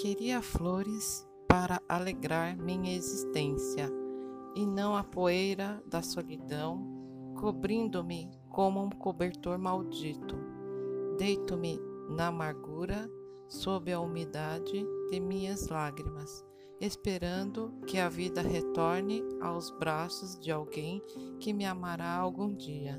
Queria flores para alegrar minha existência, e não a poeira da solidão, cobrindo-me como um cobertor maldito. Deito-me na amargura, sob a umidade de minhas lágrimas, esperando que a vida retorne aos braços de alguém que me amará algum dia.